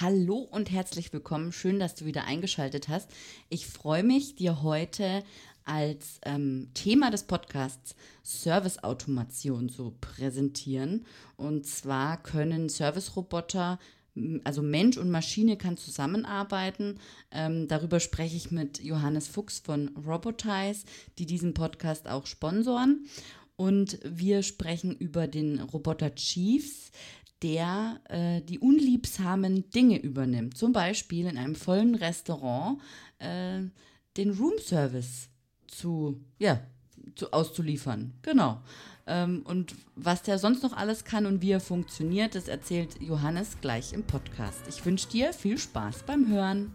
Hallo und herzlich willkommen. Schön, dass du wieder eingeschaltet hast. Ich freue mich, dir heute als ähm, Thema des Podcasts Serviceautomation zu präsentieren. Und zwar können Serviceroboter, also Mensch und Maschine kann zusammenarbeiten. Ähm, darüber spreche ich mit Johannes Fuchs von Robotize, die diesen Podcast auch sponsoren. Und wir sprechen über den Roboter Chiefs, der äh, die unliebsamen Dinge übernimmt. Zum Beispiel in einem vollen Restaurant äh, den Roomservice zu, ja, zu, auszuliefern. Genau. Ähm, und was der sonst noch alles kann und wie er funktioniert, das erzählt Johannes gleich im Podcast. Ich wünsche dir viel Spaß beim Hören.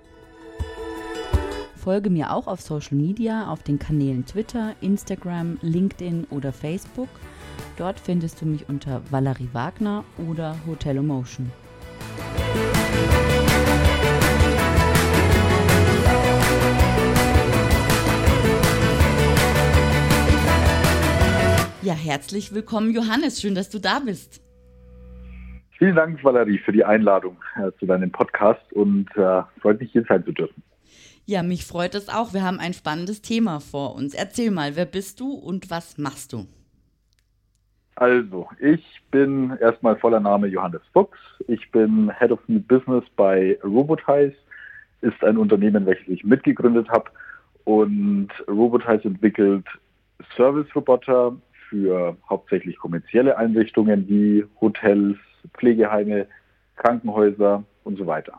Folge mir auch auf Social Media auf den Kanälen Twitter, Instagram, LinkedIn oder Facebook. Dort findest du mich unter Valerie Wagner oder Hotel Emotion. Ja, herzlich willkommen, Johannes. Schön, dass du da bist. Vielen Dank, Valerie, für die Einladung äh, zu deinem Podcast und äh, freut mich, hier sein zu dürfen. Ja, mich freut es auch. Wir haben ein spannendes Thema vor uns. Erzähl mal, wer bist du und was machst du? Also, ich bin erstmal voller Name Johannes Fuchs. Ich bin Head of New Business bei Robotize. Ist ein Unternehmen, welches ich mitgegründet habe. Und Robotize entwickelt Service-Roboter für hauptsächlich kommerzielle Einrichtungen wie Hotels, Pflegeheime, Krankenhäuser und so weiter.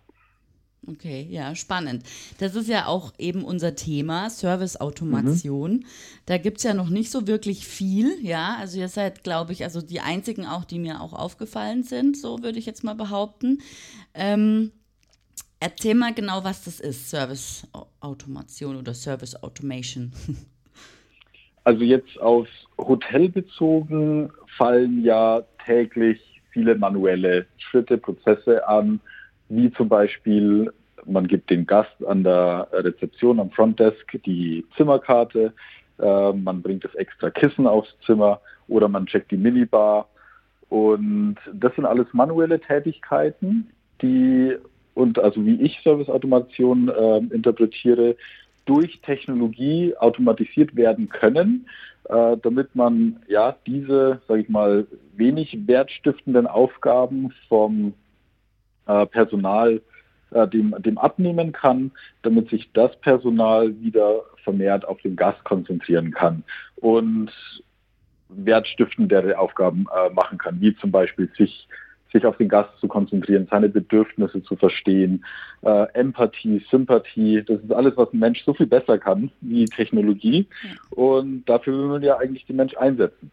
Okay, ja, spannend. Das ist ja auch eben unser Thema, Serviceautomation. Mhm. Da gibt es ja noch nicht so wirklich viel, ja. Also ihr seid, glaube ich, also die einzigen auch, die mir auch aufgefallen sind, so würde ich jetzt mal behaupten. Ähm, erzähl mal genau, was das ist, Serviceautomation oder Service Automation. Also jetzt aufs Hotel bezogen fallen ja täglich viele manuelle Schritte, Prozesse an, wie zum Beispiel, man gibt dem Gast an der Rezeption am Frontdesk die Zimmerkarte, äh, man bringt das extra Kissen aufs Zimmer oder man checkt die Minibar. Und das sind alles manuelle Tätigkeiten, die und also wie ich Serviceautomation äh, interpretiere, durch Technologie automatisiert werden können, äh, damit man ja diese, sage ich mal, wenig wertstiftenden Aufgaben vom äh, Personal äh, dem, dem abnehmen kann, damit sich das Personal wieder vermehrt auf den Gast konzentrieren kann und wertstiftendere Aufgaben äh, machen kann, wie zum Beispiel sich sich auf den Gast zu konzentrieren, seine Bedürfnisse zu verstehen, äh, Empathie, Sympathie, das ist alles, was ein Mensch so viel besser kann wie Technologie. Und dafür will man ja eigentlich den Mensch einsetzen.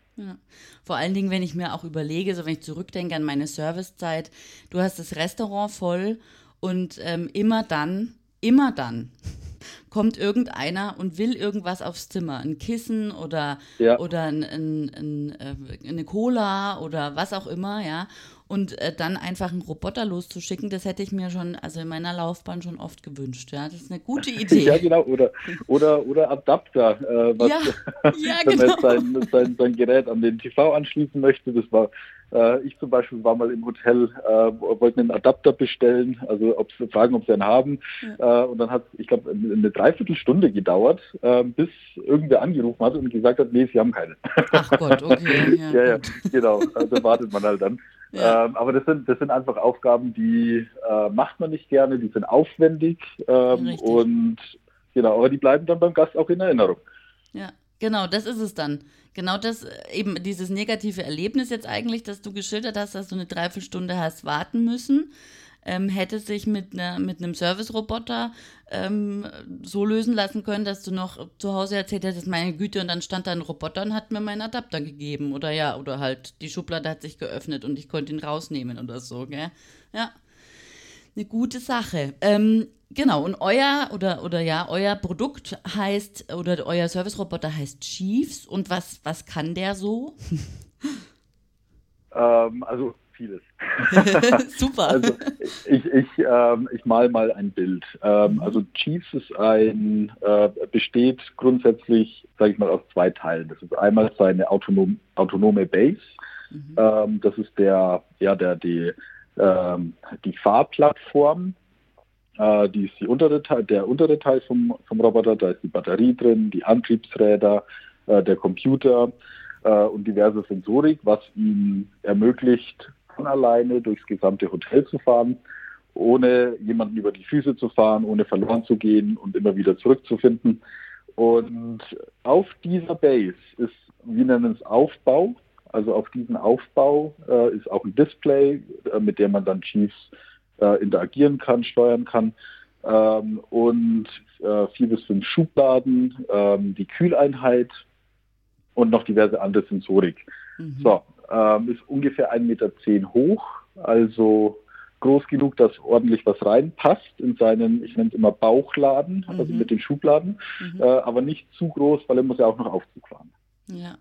Vor allen Dingen, wenn ich mir auch überlege, so wenn ich zurückdenke an meine Servicezeit, du hast das Restaurant voll und ähm, immer dann, immer dann kommt irgendeiner und will irgendwas aufs Zimmer, ein Kissen oder, ja. oder ein, ein, ein, äh, eine Cola oder was auch immer, ja. Und äh, dann einfach einen Roboter loszuschicken, das hätte ich mir schon, also in meiner Laufbahn schon oft gewünscht. Ja, das ist eine gute Idee. ja, genau. Oder, oder, oder Adapter, äh, was, ja, ja, wenn genau. man sein, sein, sein Gerät an den TV anschließen möchte. Das war ich zum Beispiel war mal im Hotel, äh, wollten einen Adapter bestellen, also ob sie fragen, ob sie einen haben. Ja. Äh, und dann hat ich glaube, eine Dreiviertelstunde gedauert, äh, bis irgendwer angerufen hat und gesagt hat, nee, sie haben keine. Ach Gott, okay. Ja, ja, ja genau. Da wartet man halt dann. Ja. Ähm, aber das sind, das sind einfach Aufgaben, die äh, macht man nicht gerne, die sind aufwendig ähm, und genau, aber die bleiben dann beim Gast auch in Erinnerung. Ja, genau, das ist es dann. Genau das, äh, eben dieses negative Erlebnis jetzt eigentlich, dass du geschildert hast, dass du eine Dreiviertelstunde hast warten müssen. ähm, hätte sich mit, ne, mit einem Service-Roboter ähm, so lösen lassen können, dass du noch zu Hause erzählt hättest, meine Güte, und dann stand da ein Roboter und hat mir meinen Adapter gegeben. Oder ja, oder halt die Schublade hat sich geöffnet und ich konnte ihn rausnehmen oder so, gell? Ja. Eine gute Sache. Ähm, genau, und euer oder, oder ja, euer Produkt heißt, oder euer Service-Roboter heißt Chiefs. Und was, was kann der so? Ähm, also vieles. Super. Also ich, ich, ähm, ich mal mal ein Bild. Ähm, mhm. Also Chiefs ist ein, äh, besteht grundsätzlich, sage ich mal, aus zwei Teilen. Das ist einmal seine autonom, autonome Base. Mhm. Ähm, das ist der, ja, der, die, ähm, die Fahrplattform. Äh, die ist die untere Teil, der untere Teil vom, vom Roboter. Da ist die Batterie drin, die Antriebsräder, äh, der Computer äh, und diverse Sensorik, was ihm ermöglicht, von alleine durchs gesamte Hotel zu fahren, ohne jemanden über die Füße zu fahren, ohne verloren zu gehen und immer wieder zurückzufinden. Und auf dieser Base ist, wir nennen es Aufbau, also auf diesen Aufbau äh, ist auch ein Display, äh, mit dem man dann Chiefs äh, interagieren kann, steuern kann. Ähm, und äh, vier bis fünf Schubladen, ähm, die Kühleinheit, und noch diverse andere Sensorik. Mhm. So, ähm, ist ungefähr 1,10 Meter hoch, also groß genug, dass ordentlich was reinpasst in seinen, ich nenne es immer Bauchladen, also mhm. also mit den Schubladen, mhm. äh, aber nicht zu groß, weil er muss ja auch noch Aufzug fahren. Ja.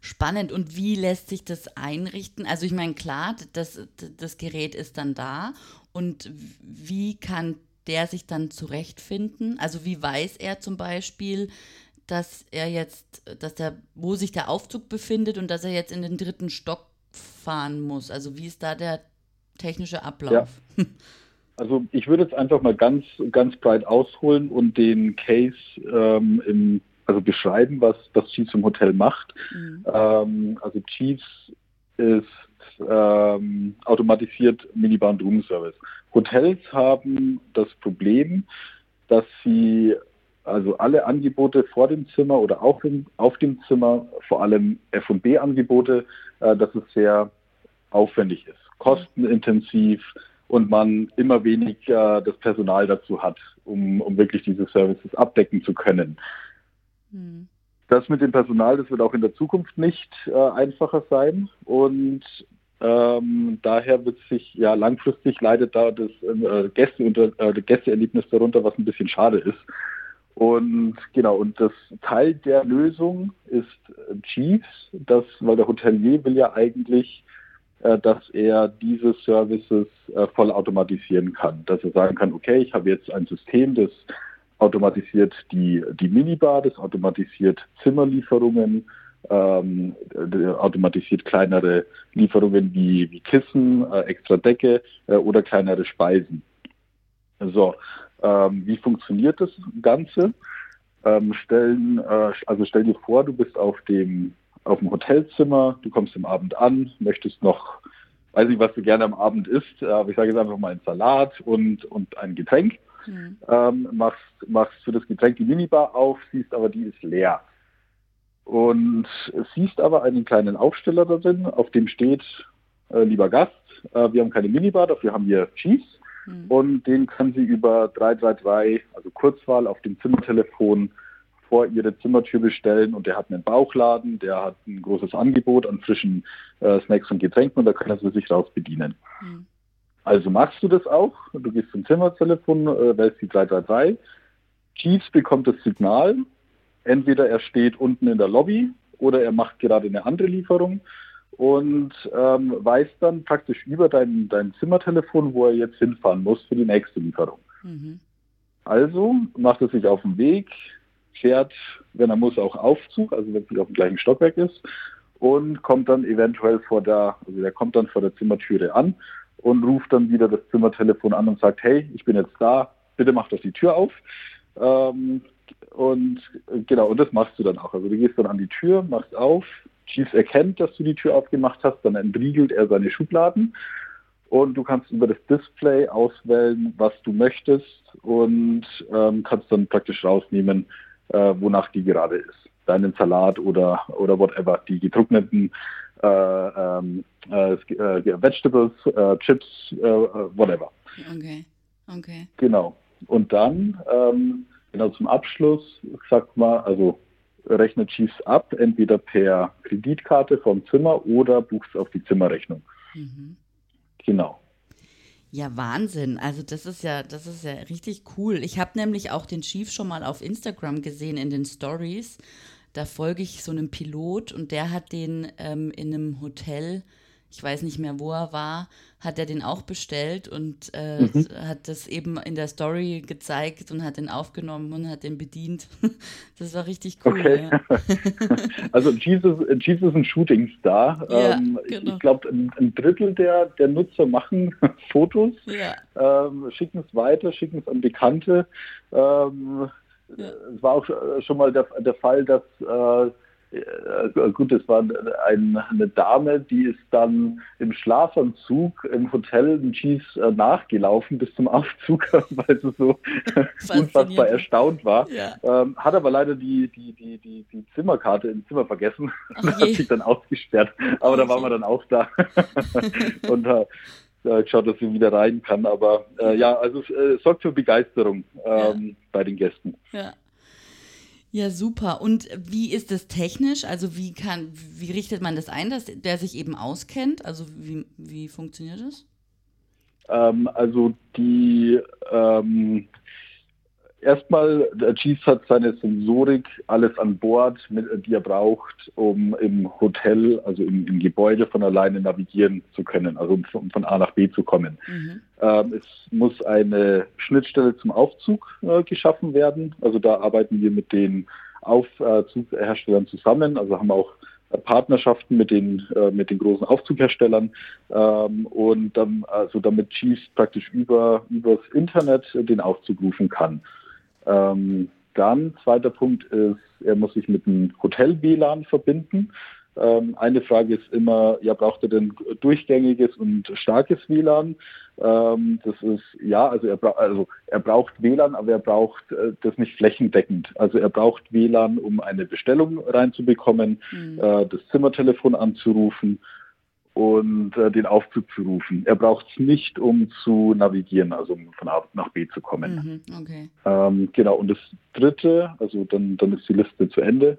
Spannend. Und wie lässt sich das einrichten? Also ich meine, klar, das, das Gerät ist dann da. Und wie kann der sich dann zurechtfinden? Also wie weiß er zum Beispiel, dass er jetzt, dass der, wo sich der Aufzug befindet und dass er jetzt in den dritten Stock fahren muss. Also wie ist da der technische Ablauf? Ja. Also ich würde jetzt einfach mal ganz, ganz breit ausholen und den Case ähm, im, also beschreiben, was, was Chiefs im Hotel macht. Mhm. Ähm, also Chiefs ist ähm, automatisiert Minibar und Room Service. Hotels haben das Problem, dass sie also alle Angebote vor dem Zimmer oder auch in, auf dem Zimmer, vor allem F&B-Angebote, äh, dass es sehr aufwendig ist, kostenintensiv und man immer weniger das Personal dazu hat, um, um wirklich diese Services abdecken zu können. Hm. Das mit dem Personal, das wird auch in der Zukunft nicht äh, einfacher sein und ähm, daher wird sich ja langfristig leidet da das äh, Gäste unter, äh, Gästeerlebnis darunter, was ein bisschen schade ist. Und genau, und das Teil der Lösung ist Chiefs, das, weil der Hotelier will ja eigentlich, äh, dass er diese Services äh, voll automatisieren kann. Dass er sagen kann, okay, ich habe jetzt ein System, das automatisiert die, die Minibar, das automatisiert Zimmerlieferungen, ähm, automatisiert kleinere Lieferungen wie, wie Kissen, äh, extra Decke äh, oder kleinere Speisen. So, ähm, wie funktioniert das Ganze? Ähm, stellen, äh, also stell dir vor, du bist auf dem, auf dem Hotelzimmer, du kommst am Abend an, möchtest noch, weiß nicht, was du gerne am Abend isst, aber ich sage jetzt einfach mal einen Salat und, und ein Getränk. Mhm. Ähm, machst, machst für das Getränk die Minibar auf, siehst aber, die ist leer. Und siehst aber einen kleinen Aufsteller da drin, auf dem steht, äh, lieber Gast, äh, wir haben keine Minibar, dafür haben wir Cheese. Mhm. Und den können Sie über 333, also Kurzwahl auf dem Zimmertelefon vor Ihre Zimmertür bestellen und der hat einen Bauchladen, der hat ein großes Angebot an frischen äh, Snacks und Getränken und da können Sie sich raus bedienen. Mhm. Also machst du das auch, du gehst zum Zimmertelefon, äh, wählst die 333, Chiefs bekommt das Signal, entweder er steht unten in der Lobby oder er macht gerade eine andere Lieferung und ähm, weiß dann praktisch über dein, dein Zimmertelefon, wo er jetzt hinfahren muss für die nächste Lieferung. Mhm. Also macht er sich auf den Weg, fährt, wenn er muss, auch Aufzug, also wenn es auf dem gleichen Stockwerk ist, und kommt dann eventuell vor der, also der kommt dann vor der Zimmertüre an und ruft dann wieder das Zimmertelefon an und sagt, hey, ich bin jetzt da, bitte mach doch die Tür auf. Ähm, und genau, und das machst du dann auch. Also du gehst dann an die Tür, machst auf, Chiefs erkennt, dass du die Tür aufgemacht hast, dann entriegelt er seine Schubladen und du kannst über das Display auswählen, was du möchtest und ähm, kannst dann praktisch rausnehmen, äh, wonach die gerade ist. Deinen Salat oder, oder whatever, die getrockneten äh, ähm, äh, äh, Vegetables, äh, Chips, äh, whatever. Okay, okay. Genau. Und dann, ähm, genau zum Abschluss, sagt mal, also rechnet Chiefs ab, entweder per Kreditkarte vom Zimmer oder buchst auf die Zimmerrechnung. Mhm. Genau. Ja, Wahnsinn. Also das ist ja, das ist ja richtig cool. Ich habe nämlich auch den Chief schon mal auf Instagram gesehen in den Stories. Da folge ich so einem Pilot und der hat den ähm, in einem Hotel ich weiß nicht mehr, wo er war, hat er den auch bestellt und äh, mhm. hat das eben in der Story gezeigt und hat den aufgenommen und hat den bedient. Das war richtig cool. Okay. Ja. also Jesus, Jesus ist ein Shootingstar. Ja, ähm, genau. Ich glaube, ein, ein, Drittel der, der Nutzer machen Fotos, ja. ähm, schicken es weiter, schicken es an Bekannte. Ähm, es war auch schon mal der, der Fall, dass äh, äh, gut, es war ein, eine Dame, die ist dann im Schlafanzug im Hotel den Cheese äh, nachgelaufen bis zum Aufzug, weil sie so unfassbar erstaunt war. Ja. Ähm, hat aber leider die, die, die, die, die Zimmerkarte im Zimmer vergessen und hat sich dann ausgesperrt. Aber okay. da waren wir dann auch da und äh, geschaut, dass sie wieder rein kann. Aber äh, ja, also es äh, sorgt für Begeisterung ähm, ja. bei den Gästen. Ja. Ja, super. Und wie ist es technisch? Also wie kann, wie richtet man das ein, dass der sich eben auskennt? Also wie, wie funktioniert das? Ähm, also die ähm, erstmal, der Cheese hat seine Sensorik, alles an Bord, die er braucht, um im Hotel, also im, im Gebäude von alleine navigieren zu können, also um von A nach B zu kommen. Mhm. Ähm, es muss eine Schnittstelle zum Aufzug äh, geschaffen werden. Also da arbeiten wir mit den Aufzugherstellern zusammen, also haben auch Partnerschaften mit den, äh, mit den großen Aufzugherstellern ähm, und dann, also damit Cheese praktisch über übers Internet den Aufzug rufen kann. Ähm, dann, zweiter Punkt ist, er muss sich mit einem Hotel-WLAN verbinden. Ähm, eine Frage ist immer, ja, braucht er denn durchgängiges und starkes WLAN? Ähm, das ist, ja, also er, bra also er braucht WLAN, aber er braucht äh, das nicht flächendeckend. Also er braucht WLAN, um eine Bestellung reinzubekommen, mhm. äh, das Zimmertelefon anzurufen und äh, den Aufzug zu rufen. Er braucht es nicht, um zu navigieren, also um von A nach B zu kommen. Mhm, okay. ähm, genau, und das Dritte, also dann, dann ist die Liste zu Ende,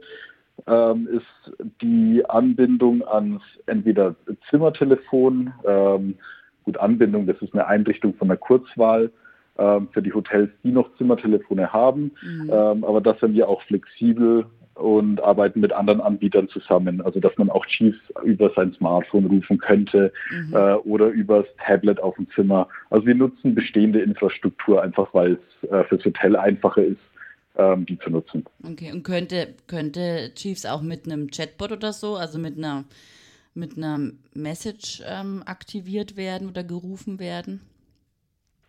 ähm, ist die Anbindung ans entweder Zimmertelefon, ähm, gut Anbindung, das ist eine Einrichtung von der Kurzwahl ähm, für die Hotels, die noch Zimmertelefone haben, mhm. Ähm, aber das sind wir auch flexibel und arbeiten mit anderen Anbietern zusammen. Also dass man auch Chiefs über sein Smartphone rufen könnte mhm. äh, oder übers Tablet auf dem Zimmer. Also wir nutzen bestehende Infrastruktur einfach, weil es äh, fürs Hotel einfacher ist, ähm, die zu nutzen. Okay, und könnte, könnte Chiefs auch mit einem Chatbot oder so, also mit einer mit einer Message ähm, aktiviert werden oder gerufen werden?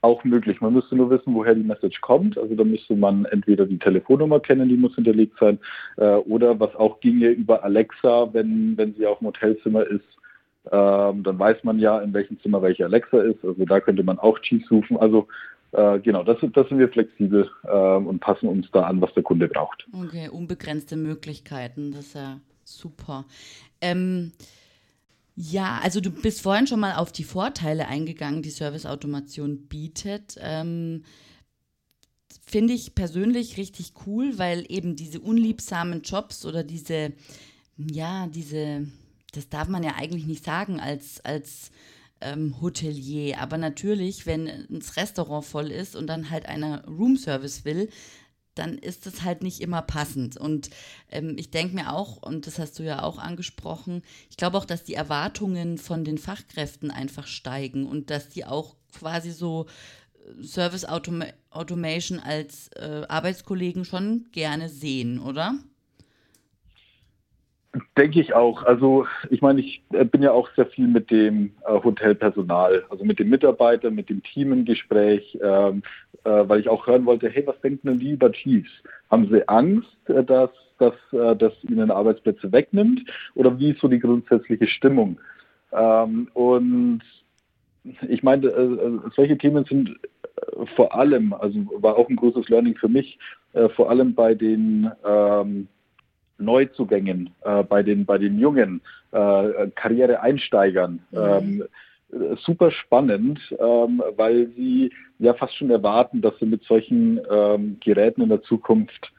Auch möglich. Man müsste nur wissen, woher die Message kommt. Also da müsste man entweder die Telefonnummer kennen, die muss hinterlegt sein, äh, oder was auch ginge über Alexa, wenn, wenn sie auf dem Hotelzimmer ist, ähm, dann weiß man ja, in welchem Zimmer welche Alexa ist. Also da könnte man auch Chiefs rufen. Also äh, genau, das, das sind wir flexibel äh, und passen uns da an, was der Kunde braucht. Okay, unbegrenzte Möglichkeiten, das ist ja super. Ähm, ja, also du bist vorhin schon mal auf die Vorteile eingegangen, die Serviceautomation bietet. Ähm, Finde ich persönlich richtig cool, weil eben diese unliebsamen Jobs oder diese, ja, diese, das darf man ja eigentlich nicht sagen als, als ähm, Hotelier. Aber natürlich, wenn das Restaurant voll ist und dann halt einer Roomservice will, dann ist es halt nicht immer passend. Und ähm, ich denke mir auch, und das hast du ja auch angesprochen, ich glaube auch, dass die Erwartungen von den Fachkräften einfach steigen und dass die auch quasi so äh, Service Autom Automation als äh, Arbeitskollegen schon gerne sehen, oder? Denke ich auch. Also ich meine, ich äh, bin ja auch sehr viel mit dem äh, Hotelpersonal, also mit den Mitarbeitern, mit dem Team im Gespräch, ähm, äh, weil ich auch hören wollte, hey, was denken denn die über Chiefs? Haben sie Angst, äh, dass, dass äh, das ihnen Arbeitsplätze wegnimmt? Oder wie ist so die grundsätzliche Stimmung? Ähm, und ich meine, äh, solche Themen sind vor allem, also war auch ein großes Learning für mich, vor allem bei den ähm, Neuzugängen, äh, bei, den, bei den jungen äh, Karriereeinsteigern. Mhm. Ähm, super spannend, ähm, weil sie ja fast schon erwarten, dass sie mit solchen ähm, Geräten in der Zukunft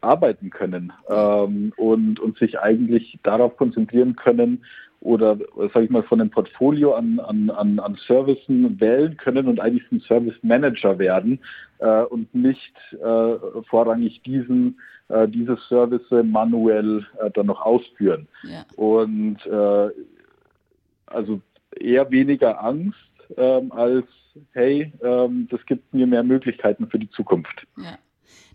arbeiten können ähm, und, und sich eigentlich darauf konzentrieren können oder, sage ich mal, von einem Portfolio an, an, an, an Servicen wählen können und eigentlich ein Service Manager werden äh, und nicht äh, vorrangig diesen, äh, diese Service manuell äh, dann noch ausführen. Ja. Und äh, also eher weniger Angst ähm, als, hey, ähm, das gibt mir mehr Möglichkeiten für die Zukunft. Ja.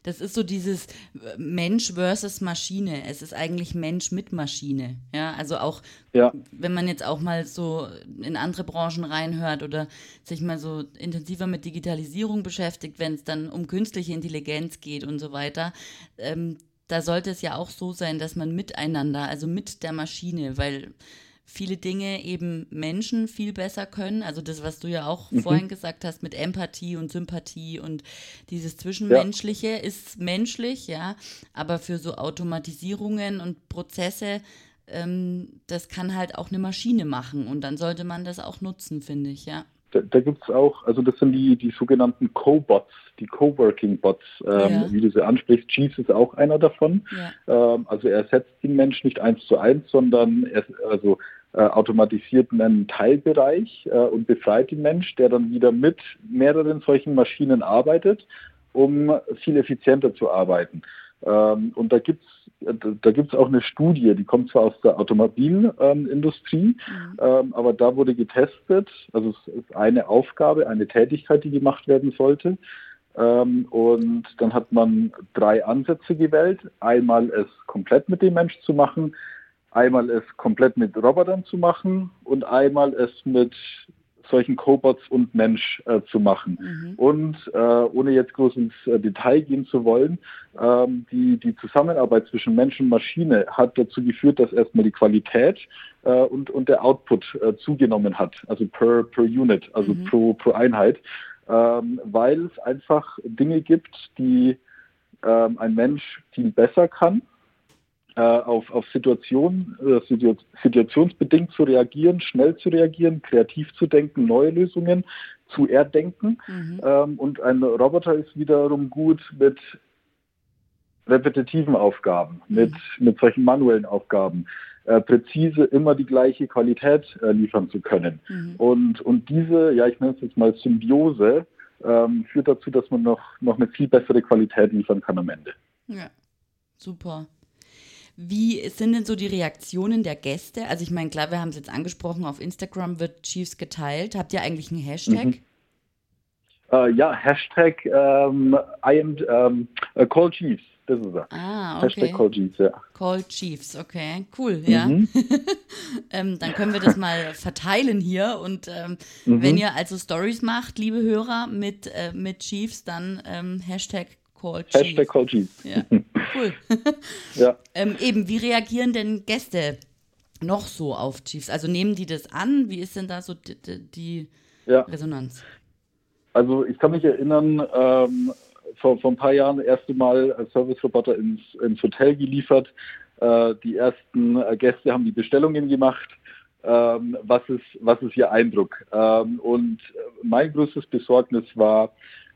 Das ist so dieses äh, Mensch versus Maschine. Es ist eigentlich Mensch mit Maschine. Ja, also auch, ja. wenn man jetzt auch mal so in andere Branchen reinhört oder sich mal so intensiver mit Digitalisierung beschäftigt, wenn es dann um künstliche Intelligenz geht und so weiter. Ähm, da sollte es ja auch so sein, dass man miteinander, also mit der Maschine, weil viele Dinge eben Menschen viel besser können. Also das, was du ja auch mhm. vorhin gesagt hast mit Empathie und Sympathie und dieses Zwischenmenschliche ja. ist menschlich, ja, aber für so Automatisierungen und Prozesse, ähm, das kann halt auch eine Maschine machen und dann sollte man das auch nutzen, finde ich, ja. Da, da gibt es auch, also das sind die, die sogenannten Co-Bots, die Coworking-Bots, ähm, ja. wie du sie ansprichst. Jeeves ist auch einer davon. Ja. Ähm, also er ersetzt den Mensch nicht eins zu eins, sondern er, also automatisiert einen Teilbereich äh, und befreit den Mensch, der dann wieder mit mehreren solchen Maschinen arbeitet, um viel effizienter zu arbeiten. Ähm, und da gibt es da gibt's auch eine Studie, die kommt zwar aus der Automobilindustrie, mhm. ähm, aber da wurde getestet, also es ist eine Aufgabe, eine Tätigkeit, die gemacht werden sollte. Ähm, und dann hat man drei Ansätze gewählt. Einmal es komplett mit dem Mensch zu machen, einmal es komplett mit Robotern zu machen und einmal es mit solchen Cobots und Mensch äh, zu machen. Mhm. Und äh, ohne jetzt groß ins äh, Detail gehen zu wollen, ähm, die, die Zusammenarbeit zwischen Mensch und Maschine hat dazu geführt, dass erstmal die Qualität äh, und, und der Output äh, zugenommen hat, also per, per Unit, also mhm. pro, pro Einheit, ähm, weil es einfach Dinge gibt, die ähm, ein Mensch viel besser kann auf, auf Situationen, äh, situationsbedingt zu reagieren, schnell zu reagieren, kreativ zu denken, neue Lösungen zu erdenken. Mhm. Ähm, und ein Roboter ist wiederum gut mit repetitiven Aufgaben, mhm. mit, mit solchen manuellen Aufgaben, äh, präzise immer die gleiche Qualität äh, liefern zu können. Mhm. Und, und diese, ja, ich nenne es jetzt mal Symbiose, ähm, führt dazu, dass man noch, noch eine viel bessere Qualität liefern kann am Ende. Ja, super. Wie sind denn so die Reaktionen der Gäste? Also ich meine, klar, wir haben es jetzt angesprochen, auf Instagram wird Chiefs geteilt. Habt ihr eigentlich einen Hashtag? Mhm. Uh, ja, Hashtag um, I am um, uh, Call Chiefs. Das ist er. Ah, okay. Hashtag Call Chiefs, ja. Call Chiefs, okay, cool, ja. Mhm. ähm, dann können wir das mal verteilen hier und ähm, mhm. wenn ihr also Stories macht, liebe Hörer, mit, äh, mit Chiefs, dann ähm, Hashtag Call. Hashtag Call Chiefs. Ja, cool. ja. Ähm, eben, wie reagieren denn Gäste noch so auf Chiefs? Also nehmen die das an? Wie ist denn da so die, die ja. Resonanz? Also ich kann mich erinnern, ähm, vor, vor ein paar Jahren das erste Mal Service-Roboter ins, ins Hotel geliefert. Äh, die ersten äh, Gäste haben die Bestellungen gemacht. Ähm, was, ist, was ist Ihr Eindruck? Ähm, und mein größtes Besorgnis war, äh,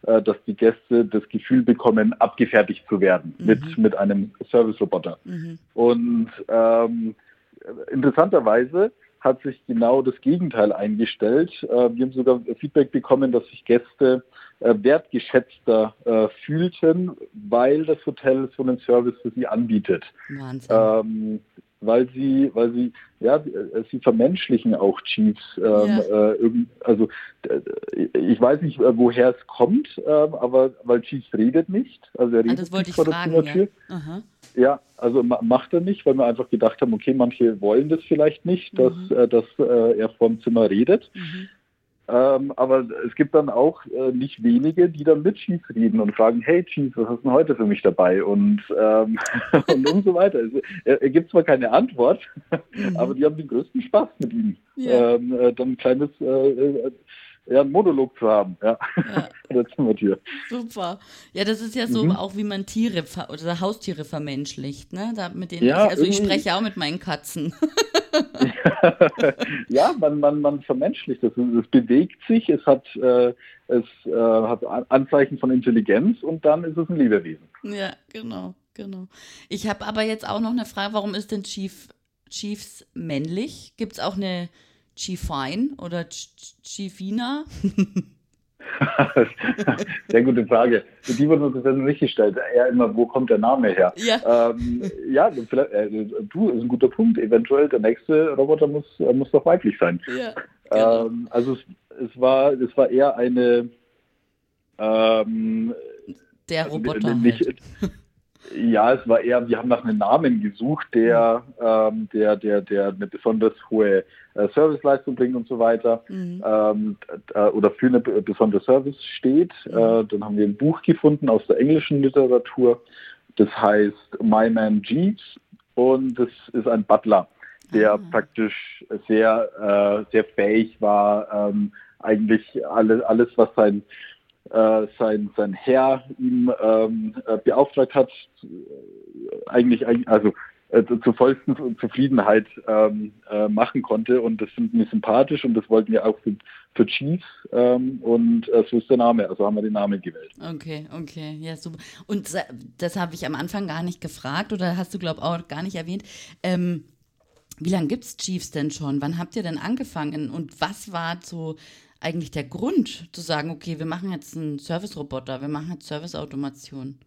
dass die Gäste das Gefühl bekommen, abgefertigt zu werden mhm. mit, mit einem Service-Roboter. Mhm. Und ähm, interessanterweise hat sich genau das Gegenteil eingestellt. Äh, wir haben sogar Feedback bekommen, dass sich Gäste äh, wertgeschätzter äh, fühlten, weil das Hotel so einen Service für sie anbietet. Wahnsinn. Ähm, weil sie, weil sie, ja, äh, sie vermenschlichen auch Chiefs. Ähm, ja. äh, also äh, ich weiß nicht, äh, woher es kommt, ähm, aber weil Chiefs redet nicht. Also er ah, redet ah, das wollte ich fragen, ja. ja. also macht er nicht, weil wir einfach gedacht haben, okay, manche wollen das vielleicht nicht, dass, mhm. äh, dass äh, er vorm Zimmer redet. Mhm. Ähm, aber es gibt dann auch äh, nicht wenige, die dann mit Chief reden und fragen, hey Chief, was hast du heute für mich dabei? Und, ähm, und, und so weiter. Also, er, er, gibt zwar keine Antwort, mhm. aber die haben den größten Spaß mit ihm. Ja. Ähm, äh, dann ein kleines äh, ja, einen Monolog zu haben. Ja. ja. Super. Ja, das ist ja so mhm. auch, wie man Tiere oder Haustiere vermenschlicht, ne? Da, mit denen ja, ich, also ich spreche auch mit meinen Katzen. ja, man, man, man vermenschlicht das. Es bewegt sich, es hat, äh, es äh, hat Anzeichen von Intelligenz und dann ist es ein Lebewesen. Ja, genau, genau. Ich habe aber jetzt auch noch eine Frage, warum ist denn Chief, Chiefs männlich? Gibt es auch eine Chiefine oder Chiefina? Sehr gute Frage. Die wurde uns dann nicht gestellt. Eher immer, wo kommt der Name her? Ja, ähm, ja äh, du, ist ein guter Punkt. Eventuell der nächste Roboter muss, äh, muss doch weiblich sein. Ja, genau. ähm, also es, es, war, es war eher eine ähm, der also Roboter. Nicht, halt. Ja, es war eher, wir haben nach einem Namen gesucht, der, ähm, der, der, der eine besonders hohe äh, Serviceleistung bringt und so weiter mhm. ähm, äh, oder für eine besondere Service steht. Mhm. Äh, dann haben wir ein Buch gefunden aus der englischen Literatur. Das heißt My Man Jeeves und das ist ein Butler, der mhm. praktisch sehr, äh, sehr fähig war, ähm, eigentlich alle, alles, was sein äh, sein, sein Herr ihm ähm, äh, beauftragt hat, äh, eigentlich, also äh, zur vollsten Zufriedenheit ähm, äh, machen konnte. Und das finden wir sympathisch und das wollten wir auch für, für Chiefs. Ähm, und äh, so ist der Name, also haben wir den Namen gewählt. Okay, okay, ja, super. Und das habe ich am Anfang gar nicht gefragt oder hast du, glaube ich, auch gar nicht erwähnt. Ähm, wie lange gibt es Chiefs denn schon? Wann habt ihr denn angefangen? Und was war so eigentlich der Grund, zu sagen, okay, wir machen jetzt einen Service-Roboter, wir machen jetzt Service-Automation?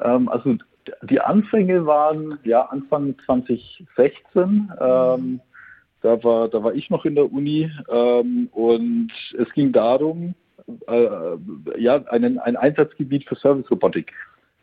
Ähm, also die Anfänge waren ja Anfang 2016. Ähm, da, war, da war ich noch in der Uni ähm, und es ging darum, äh, ja, einen, ein Einsatzgebiet für Service-Robotik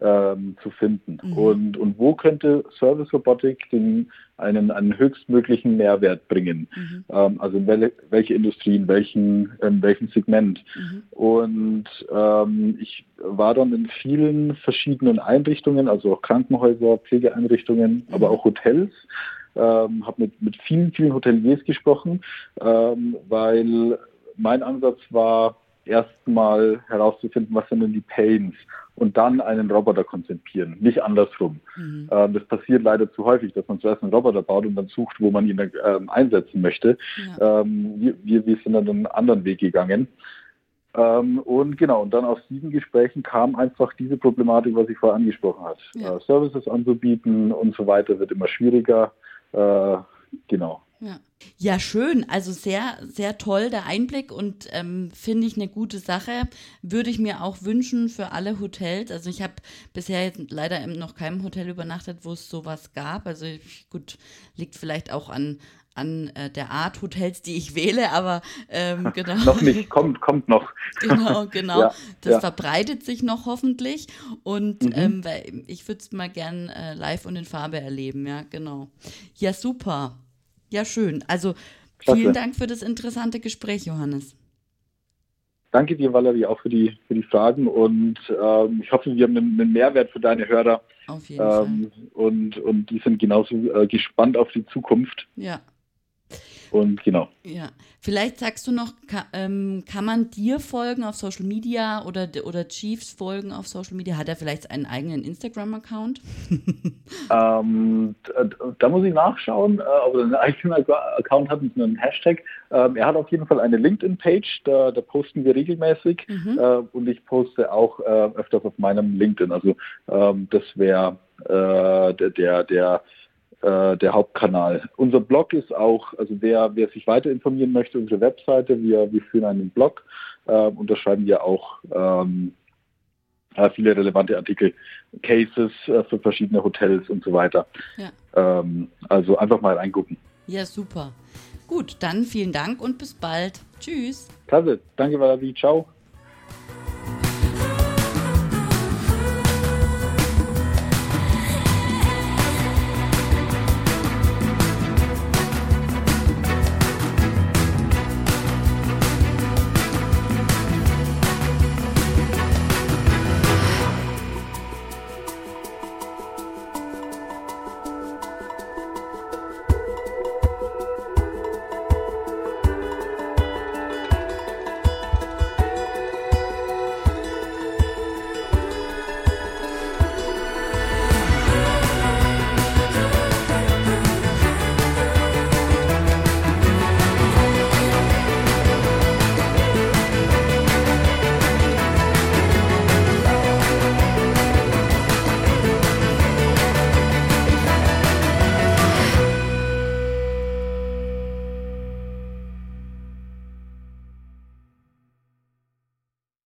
ähm, zu finden. Mhm. Und, und wo könnte Service Robotik den, einen, einen höchstmöglichen Mehrwert bringen? Mhm. Ähm, also in wel, welche Industrie, in welchen, in welchem Segment? Mhm. Und ähm, ich war dann in vielen verschiedenen Einrichtungen, also auch Krankenhäuser, Pflegeeinrichtungen, aber mhm. auch Hotels. Ähm, habe mit, mit vielen, vielen Hoteliers gesprochen, ähm, weil mein Ansatz war, erstmal herauszufinden, was sind denn die Pains und dann einen Roboter konzipieren, nicht andersrum. Mhm. Ähm, das passiert leider zu häufig, dass man zuerst einen Roboter baut und dann sucht, wo man ihn ähm, einsetzen möchte. Ja. Ähm, wir, wir, sind dann einen anderen Weg gegangen. Ähm, und genau, und dann aus diesen Gesprächen kam einfach diese Problematik, was ich vorher angesprochen habe. Ja. Äh, Services anzubieten und so weiter wird immer schwieriger. Äh, genau. Ja. ja, schön. Also sehr, sehr toll der Einblick und ähm, finde ich eine gute Sache. Würde ich mir auch wünschen für alle Hotels. Also ich habe bisher jetzt leider noch keinem Hotel übernachtet, wo es sowas gab. Also gut, liegt vielleicht auch an, an äh, der Art Hotels, die ich wähle, aber ähm, genau. noch nicht, kommt, kommt noch. genau, genau. Ja, das ja. verbreitet sich noch hoffentlich und mhm. ähm, ich würde es mal gern äh, live und in Farbe erleben, ja, genau. Ja, super. Ja, schön. Also Klasse. vielen Dank für das interessante Gespräch, Johannes. Danke dir, Valerie, auch für die, für die Fragen und ähm, ich hoffe, wir haben einen, einen, Mehrwert für deine Hörer. Auf jeden ähm, Fall. Und, und die sind genauso äh, gespannt auf die Zukunft. Ja. Und genau. Ja, vielleicht sagst du noch, kann, ähm, kann man dir folgen auf Social Media oder, oder Chiefs folgen auf Social Media? Hat er vielleicht einen eigenen Instagram-Account? ähm, da, da, muss ich nachschauen, äh, ob er einen eigenen Account hat mit einem Hashtag. Ähm, er hat auf jeden Fall eine LinkedIn-Page, da, da, posten wir regelmäßig mhm. äh, und ich poste auch äh, öfters auf meinem LinkedIn. Also ähm, das wäre äh, der, der, der äh, der Hauptkanal. Unser Blog ist auch, also wer, wer sich weiter informieren möchte, unsere Webseite, wir, wir führen einen Blog äh, und da schreiben wir auch ähm, viele relevante Artikel, Cases äh, für verschiedene Hotels und so weiter. Ja. Ähm, also einfach mal reingucken. Ja, super. Gut, dann vielen Dank und bis bald. Tschüss. Klasse. Danke, Valerie. Ciao.